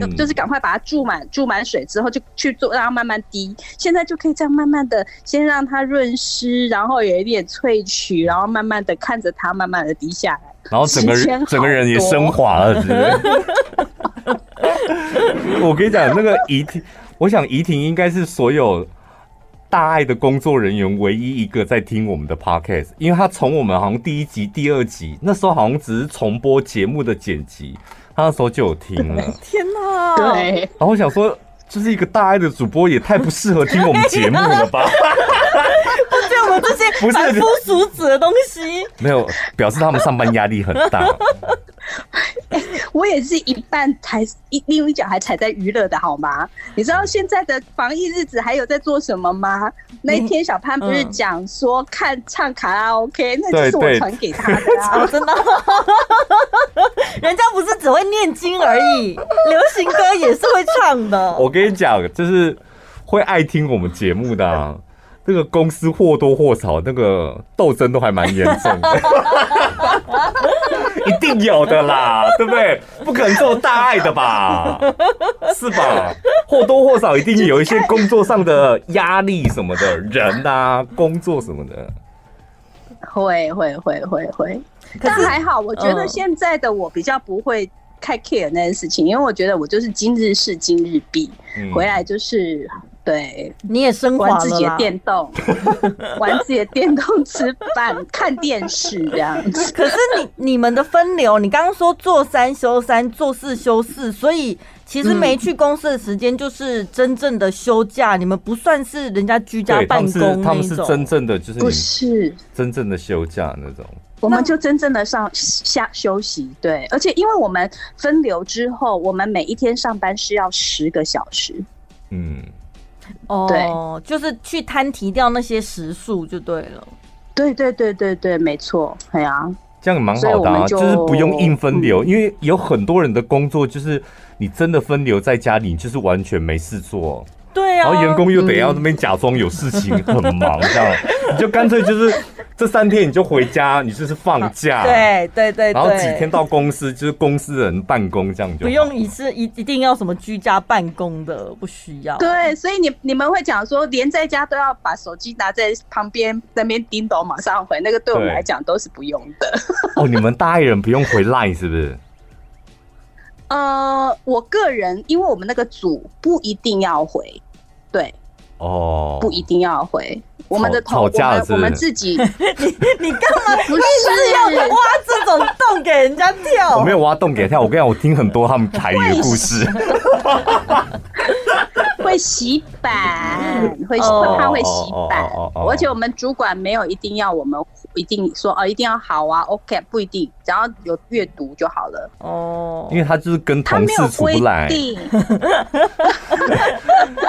就就是赶快把它注满，注满水之后就去做，让它慢慢滴。现在就可以这样慢慢的，先让它润湿，然后有一点萃取，然后慢慢的看着它慢慢的滴下来，然后整个人整个人也升华了，是不是？我跟你讲，那个怡婷，我想怡婷应该是所有大爱的工作人员唯一一个在听我们的 podcast，因为他从我们好像第一集、第二集那时候好像只是重播节目的剪辑，他那时候就有听了。[LAUGHS] 天哪！对。然后我想说，就是一个大爱的主播也太不适合听我们节目了吧？[LAUGHS] 现我们这些凡夫俗子的东西，没有表示他们上班压力很大。欸、[LAUGHS] 我也是一半踩一另一脚还踩在娱乐的好吗？你知道现在的防疫日子还有在做什么吗？那一天小潘不是讲说看唱卡拉 OK，、嗯、那就是我传给他的啊，真的。人家不是只会念经而已，流行歌也是会唱的。我跟你讲，就是会爱听我们节目的、啊。这个公司或多或少那个斗争都还蛮严重的，[LAUGHS] 一定有的啦，对不对？不可能做大爱的吧？是吧？或多或少一定有一些工作上的压力什么的，人啊，工作什么的，会会会会会。但还好，我觉得现在的我比较不会太 care 那件事情，因为我觉得我就是今日事今日毕，回来就是。对，你也生活 [LAUGHS] 玩自己的电动，玩自己的电动，吃饭、[LAUGHS] 看电视这样子。可是你你们的分流，你刚刚说做三休三，做四休四，所以其实没去公司的时间就是真正的休假，嗯、你们不算是人家居家办公那种。他们是真正的就是不是真正的休假那种。我们就真正的上下休息，对，而且因为我们分流之后，我们每一天上班是要十个小时，嗯。哦，就是去摊提掉那些时数就对了。对对对对对，没错，对啊，这样蛮好的啊，就，就是不用硬分流，嗯，因为有很多人的工作就是你真的分流在家里，你就是完全没事做。对啊，然后员工又得要那边假装有事情很忙，这样你就干脆就是。这三天你就回家，你就是放假，[LAUGHS] 对对对，然后几天到公司，就是公司人办公这样就不用一次一一定要什么居家办公的，不需要。对，所以你你们会讲说，连在家都要把手机拿在旁边那边叮咚，马上回，那个对我们来讲都是不用的。哦，你们大爱人不用回 Line 是不是？呃，我个人因为我们那个组不一定要回，对，哦，不一定要回。我们的吵架了是？我们自己，[LAUGHS] 你你干嘛 [LAUGHS] 不是要挖这种洞给人家跳？我没有挖洞给他跳，我跟你讲，我听很多他们台语的故事。[LAUGHS] 会洗版，会会怕会洗版，而且我们主管没有一定要我们一定说哦，一定要好啊，OK，不一定，只要有阅读就好了。哦，因为他就是跟同事出不来，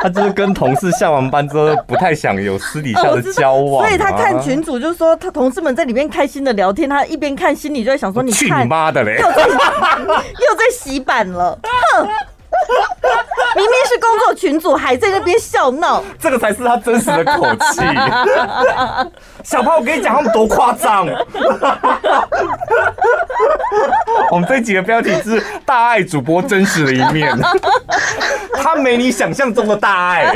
他就是跟同事下完班之后不太想有私底下所以他看群主就是说他同事们在里面开心的聊天，他一边看心里就在想说，你去你妈的嘞，又在 [LAUGHS] 又在洗版了，哼。明明是工作群主，还在那边笑闹，这个才是他真实的口气。[LAUGHS] 小胖，我跟你讲，他们多夸张。我们这一集的标题是“大爱主播真实的一面”，他没你想象中的大爱。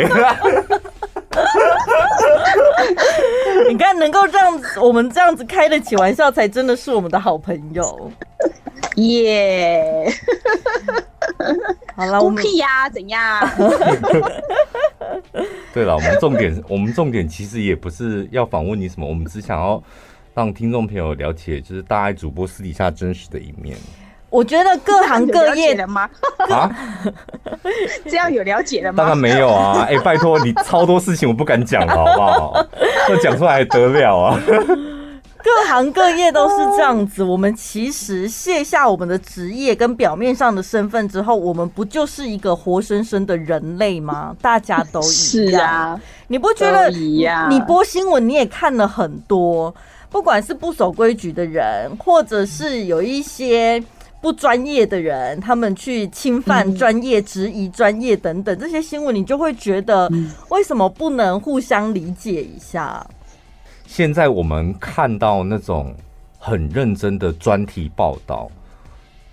[LAUGHS] 你看，能够这样子，我们这样子开得起玩笑，才真的是我们的好朋友。耶、yeah！好了，我们屁呀，怎样？[LAUGHS] 对了，我们重点，[LAUGHS] 我们重点其实也不是要访问你什么，我们只想要让听众朋友了解，就是大爱主播私底下真实的一面。我觉得各行各业的吗？啊？这样有了解 [LAUGHS] 了吗？当然没有啊！[LAUGHS] 哎、欸，拜托你，超多事情我不敢讲了，好不好？这讲出来还得了啊？各行各业都是这样子。我们其实卸下我们的职业跟表面上的身份之后，我们不就是一个活生生的人类吗？大家都一样。是啊，你不觉得？你播新闻你也看了很多，不管是不守规矩的人，或者是有一些不专业的人，他们去侵犯专业、质疑专业等等这些新闻，你就会觉得，为什么不能互相理解一下？现在我们看到那种很认真的专题报道，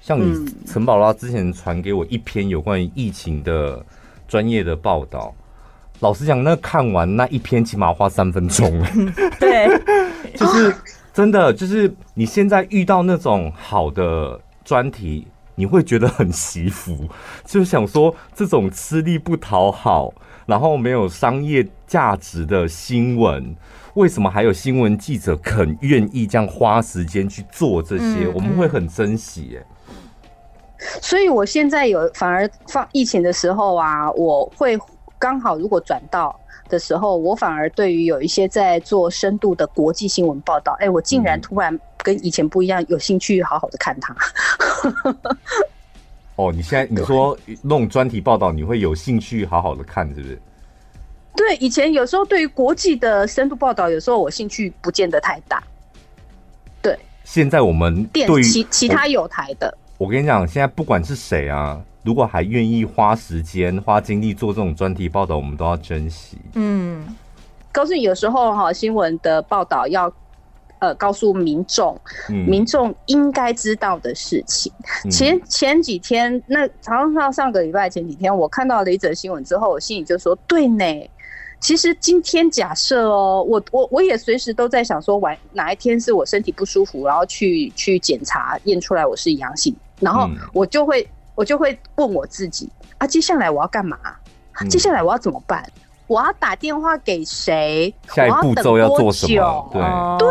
像你陈宝拉之前传给我一篇有关于疫情的专业的报道，老实讲，那看完那一篇起码花三分钟。[LAUGHS] 对，[LAUGHS] 就是真的，就是你现在遇到那种好的专题，你会觉得很惜福，[LAUGHS] 就想说这种吃力不讨好，然后没有商业价值的新闻。为什么还有新闻记者肯愿意这样花时间去做这些？嗯、我们会很珍惜耶。所以，我现在有反而放疫情的时候啊，我会刚好如果转到的时候，我反而对于有一些在做深度的国际新闻报道，哎、欸，我竟然突然跟以前不一样，有兴趣好好的看它。[LAUGHS] 哦，你现在你说那种专题报道，你会有兴趣好好的看，是不是？对，以前有时候对于国际的深度报道，有时候我兴趣不见得太大。对，现在我们对于其其他有台的我，我跟你讲，现在不管是谁啊，如果还愿意花时间花精力做这种专题报道，我们都要珍惜。嗯，告诉你，有时候哈新闻的报道要。呃，告诉民众，民众应该知道的事情。嗯、前前几天，那好像上上个礼拜前几天，我看到了一则新闻之后，我心里就说：对呢。其实今天假设哦，我我我也随时都在想说，晚哪一天是我身体不舒服，然后去去检查验出来我是阳性，然后我就会我就会问我自己啊，接下来我要干嘛？接下来我要怎么办？我要打电话给谁？下一步骤要做什么？对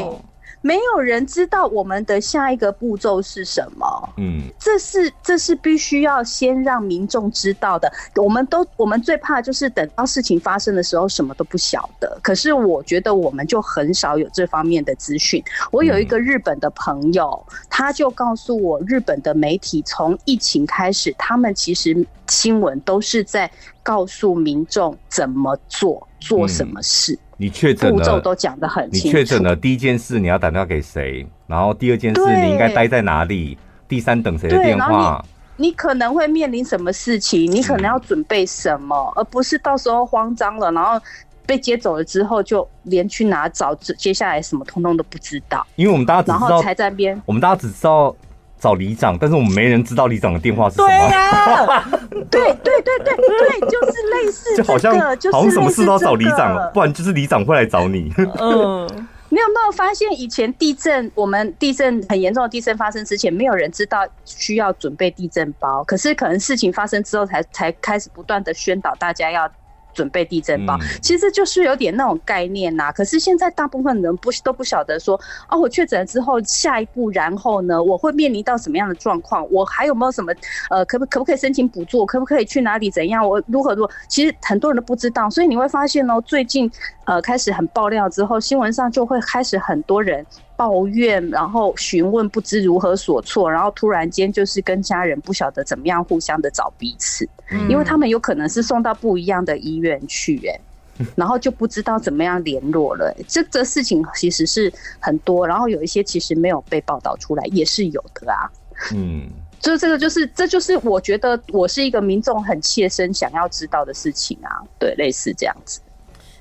对。没有人知道我们的下一个步骤是什么。嗯，这是这是必须要先让民众知道的。我们都我们最怕就是等到事情发生的时候什么都不晓得。可是我觉得我们就很少有这方面的资讯。我有一个日本的朋友，他就告诉我，日本的媒体从疫情开始，他们其实新闻都是在告诉民众怎么做，做什么事。你确诊了，步骤都讲得很清楚。你确诊了，第一件事你要打电话给谁？然后第二件事你应该待在哪里？第三等谁的电话？你，你可能会面临什么事情？你可能要准备什么，嗯、而不是到时候慌张了，然后被接走了之后，就连去哪找接下来什么通通都不知道。因为我们大家只知道，然后才在边，我们大家只知道。找里长，但是我们没人知道里长的电话是什么。对呀，[LAUGHS] 对对对对对，就是类似这个，就好像好像什么事都要找里长，这个、不然就是里长会来找你。嗯，你有没有发现以前地震，我们地震很严重的地震发生之前，没有人知道需要准备地震包，可是可能事情发生之后才才开始不断的宣导大家要。准备地震包，其实就是有点那种概念呐、啊。可是现在大部分人不都不晓得说，哦，我确诊了之后，下一步然后呢，我会面临到什么样的状况？我还有没有什么呃，可不可不可以申请补助？可不可以去哪里？怎样？我如何如何？其实很多人都不知道，所以你会发现哦，最近呃开始很爆料之后，新闻上就会开始很多人。抱怨，然后询问不知如何所措，然后突然间就是跟家人不晓得怎么样互相的找彼此，嗯、因为他们有可能是送到不一样的医院去，哎，[LAUGHS] 然后就不知道怎么样联络了。这这事情其实是很多，然后有一些其实没有被报道出来，也是有的啊。嗯，就这个就是这就是我觉得我是一个民众很切身想要知道的事情啊，对，类似这样子，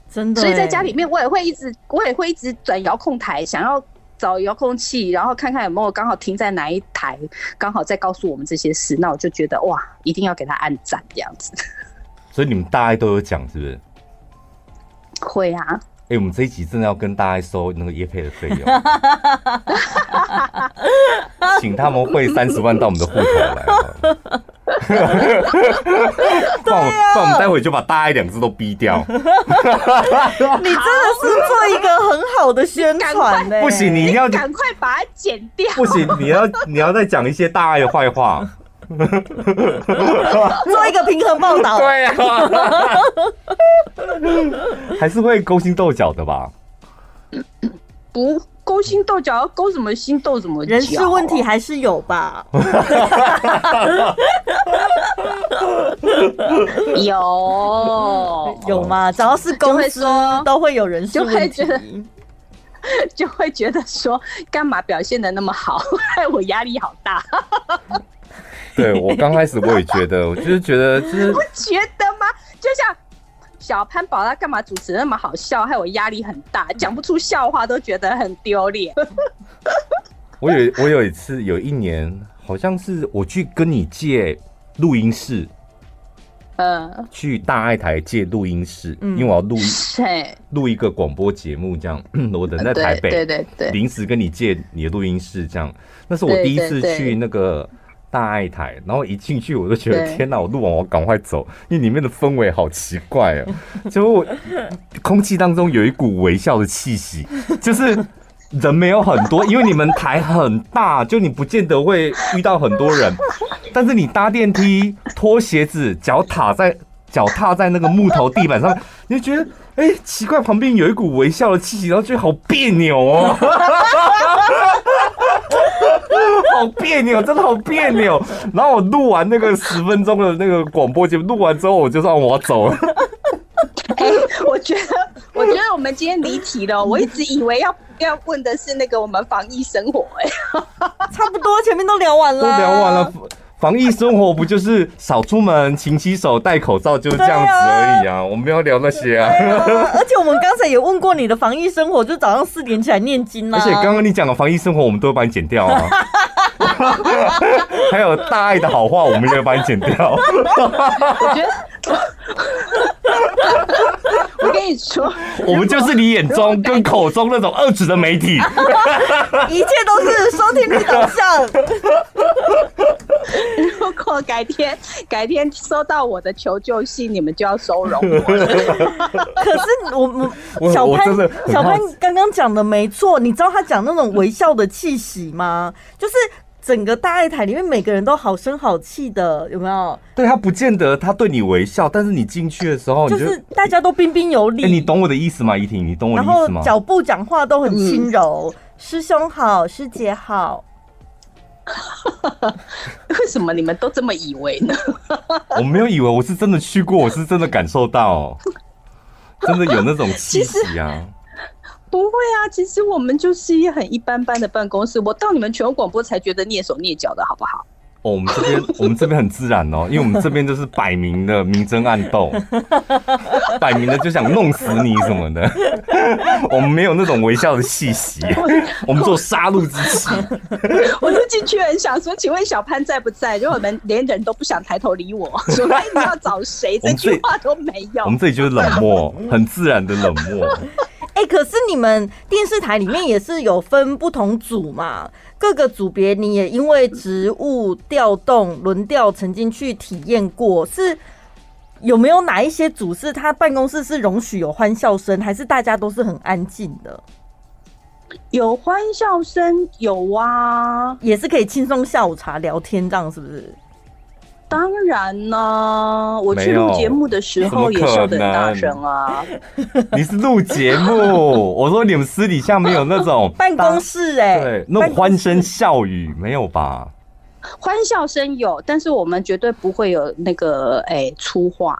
真的。所以在家里面，我也会一直我也会一直转遥控台，想要。找遥控器，然后看看有没有刚好停在哪一台，刚好再告诉我们这些事。那我就觉得哇，一定要给他按赞这样子。所以你们大爱都有讲是不是？会啊。哎、欸，我们这一集真的要跟大家收那个业配的费用，[LAUGHS] 请他们汇三十万到我们的户头来。[LAUGHS] 不然我们待会就把大爱两字都逼掉。[LAUGHS] 你真的是做一个很好的宣传呢。不行，你一定要赶快把它剪掉。不行，你要你要再讲一些大爱的坏话。[LAUGHS] 做一个平衡报道。对啊，还是会勾心斗角的吧？不。勾心斗角，勾什么心斗什么角？人事问题还是有吧？[LAUGHS] 有有吗？只要是公司都会有人事问题，就会觉得 [LAUGHS] 就会觉得说，干嘛表现的那么好，害 [LAUGHS] 我压力好大。对，我刚开始我也觉得，我就是觉得，就是不觉得吗？就像。小潘宝他干嘛主持那么好笑，害我压力很大，讲不出笑话都觉得很丢脸。[LAUGHS] 我有我有一次有一年，好像是我去跟你借录音室，嗯，去大爱台借录音室，因为我要录录一个广播节目，这样 [CLEARS THROAT] 我人在台北，对对对，临时跟你借你的录音室，这样，那是我第一次去那个。大爱台，然后一进去我就觉得天哪！我录完我赶快走，因为里面的氛围好奇怪哦。[LAUGHS] 就空气当中有一股微笑的气息，就是人没有很多，因为你们台很大，就你不见得会遇到很多人。但是你搭电梯脱鞋子，脚踏在脚踏在那个木头地板上，你就觉得哎、欸、奇怪，旁边有一股微笑的气息，然后觉得好别扭哦，[LAUGHS] 好别扭，真的好别扭。然后我录完那个十分钟的那个广播节目，录完之后我就让我走了。哎、欸，我觉得，我觉得我们今天离题了。我一直以为要要问的是那个我们防疫生活、欸，哎，差不多前面都聊完了，都聊完了。防疫生活不就是少出门、勤洗手、戴口罩，就是这样子而已啊！我们要聊那些啊。啊而且我们刚才也问过你的防疫生活，就早上四点起来念经啊。而且刚刚你讲的防疫生活，我们都会把你剪掉啊。[LAUGHS] 还有大爱的好话，我们也会帮你剪掉。[LAUGHS] 我觉得。我跟你说，[LAUGHS] 我们就是你眼中跟口中那种二指的媒体，一切都是收听率导向。如果改天改天收到我的求救信，你们就要收容我。可是我我小潘小潘刚刚讲的没错，你知道他讲那种微笑的气息吗？就是。整个大爱台里面，每个人都好声好气的，有没有？对，他不见得他对你微笑，但是你进去的时候，就是大家都彬彬有礼。欸，你懂我的意思吗？怡婷，你懂我的意思吗？然后脚步讲话都很轻柔，嗯。师兄好，师姐好。[LAUGHS] 为什么你们都这么以为呢？[LAUGHS] 我没有以为，我是真的去过，我是真的感受到，真的有那种气息啊。不会啊，其实我们就是一很一般般的办公室。我到你们全国广播才觉得蹑手蹑脚的好不好？哦，我们这边我们这边很自然哦，因为我们这边就是摆明的明争暗斗，[LAUGHS] 摆明的就想弄死你什么的。[LAUGHS] 我们没有那种微笑的气息，我们做杀戮之气。[LAUGHS] 我就进去很想说，请问小潘在不在？就我们连人都不想抬头理我，说哎你要找谁？这句话都没有。我们这里就是冷漠，很自然的冷漠。哎、欸，可是你们电视台里面也是有分不同组嘛？各个组别你也因为职务调动轮调，曾经去体验过，是有没有哪一些组是他办公室是容许有欢笑声，还是大家都是很安静的？有欢笑声，有啊，也是可以轻松下午茶聊天，这样是不是？当然呢，我去录节目的时候也笑得很大声啊。[LAUGHS] 你是录节目，[LAUGHS] 我说你们私底下没有那种 [LAUGHS] 办公室哎、欸，对，那种欢声笑语没有吧？欢笑声有，但是我们绝对不会有那个哎、欸、粗话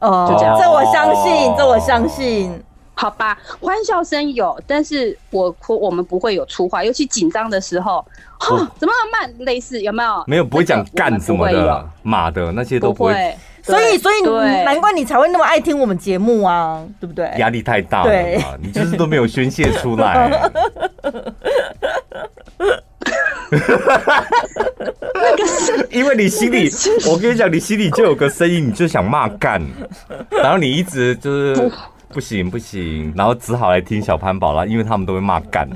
哦，就这样，这我相信，这我相信。好吧，欢笑声有，但是我我们不会有粗话，尤其紧张的时候，哈，怎么那么慢？类似有没有？没有，不会讲干什么的，马的那些都不会。不会所以，所以难怪你才会那么爱听我们节目啊，对不对？压力太大了嘛，你就是都没有宣泄出来。那个是，因为你心里，我跟你讲，你心里就有个声音，你就想骂干，然后你一直就是。不行不行，然后只好来听小潘宝了，因为他们都会骂干，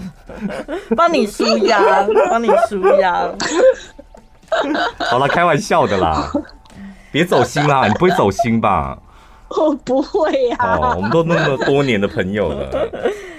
[LAUGHS] 帮你舒压，[LAUGHS] 帮你舒压。[LAUGHS] 好了，开玩笑的啦，别走心啦，你不会走心吧？我不会呀、啊。哦，我们都那么多年的朋友了。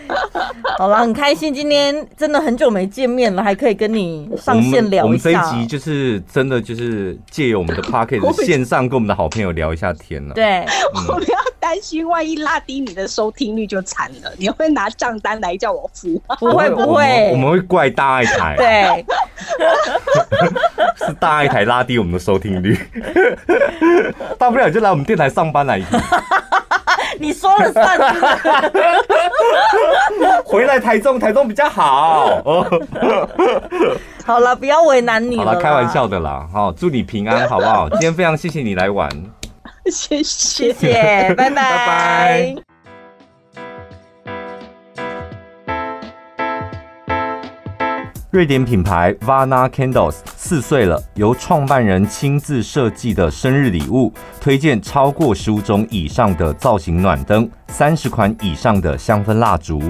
[LAUGHS] 好了，很开心，今天真的很久没见面了，还可以跟你上线聊一下。我们这一集就是真的就是借由我们的 [LAUGHS] Podcast 线上跟我们的好朋友聊一下天了。对，嗯、我们要担心万一拉低你的收听率就惨了，你会拿账单来叫我付？不会不会，我们会怪大爱台。对，[LAUGHS] 是大爱台拉低我们的收听率，大不了就来我们电台上班来。你说了算。[LAUGHS] 回来台中，台中比较好。好了，不要为难你了。好了，开玩笑的啦。好，祝你平安，好不好？今天非常谢谢你来玩，[LAUGHS] 谢谢，谢谢，拜拜，拜拜。瑞典品牌 Vana Candles 四岁了，由创办人亲自设计的生日礼物，推荐超过十五种以上的造型暖灯，三十款以上的香氛蜡烛。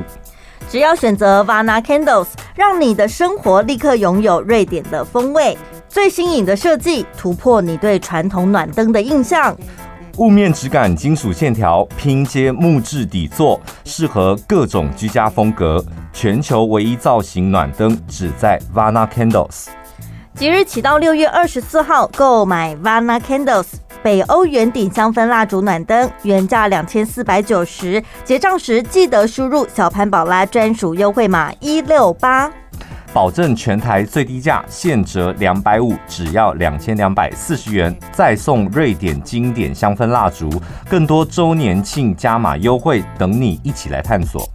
只要选择 Vana Candles，让你的生活立刻拥有瑞典的风味。最新颖的设计，突破你对传统暖灯的印象。雾面质感，金属线条，拼接木质底座，适合各种居家风格。全球唯一造型暖灯，只在 Vana Candles。即日起到六月二十四号，购买 Vana Candles，北欧圆顶香氛蜡烛暖灯，原价两千四百九十，结账时记得输入小潘宝拉专属优惠码一六八。保证全台最低价，现折两百五，只要两千两百四十元，再送瑞典经典香氛蜡烛，更多周年庆加码优惠等你一起来探索。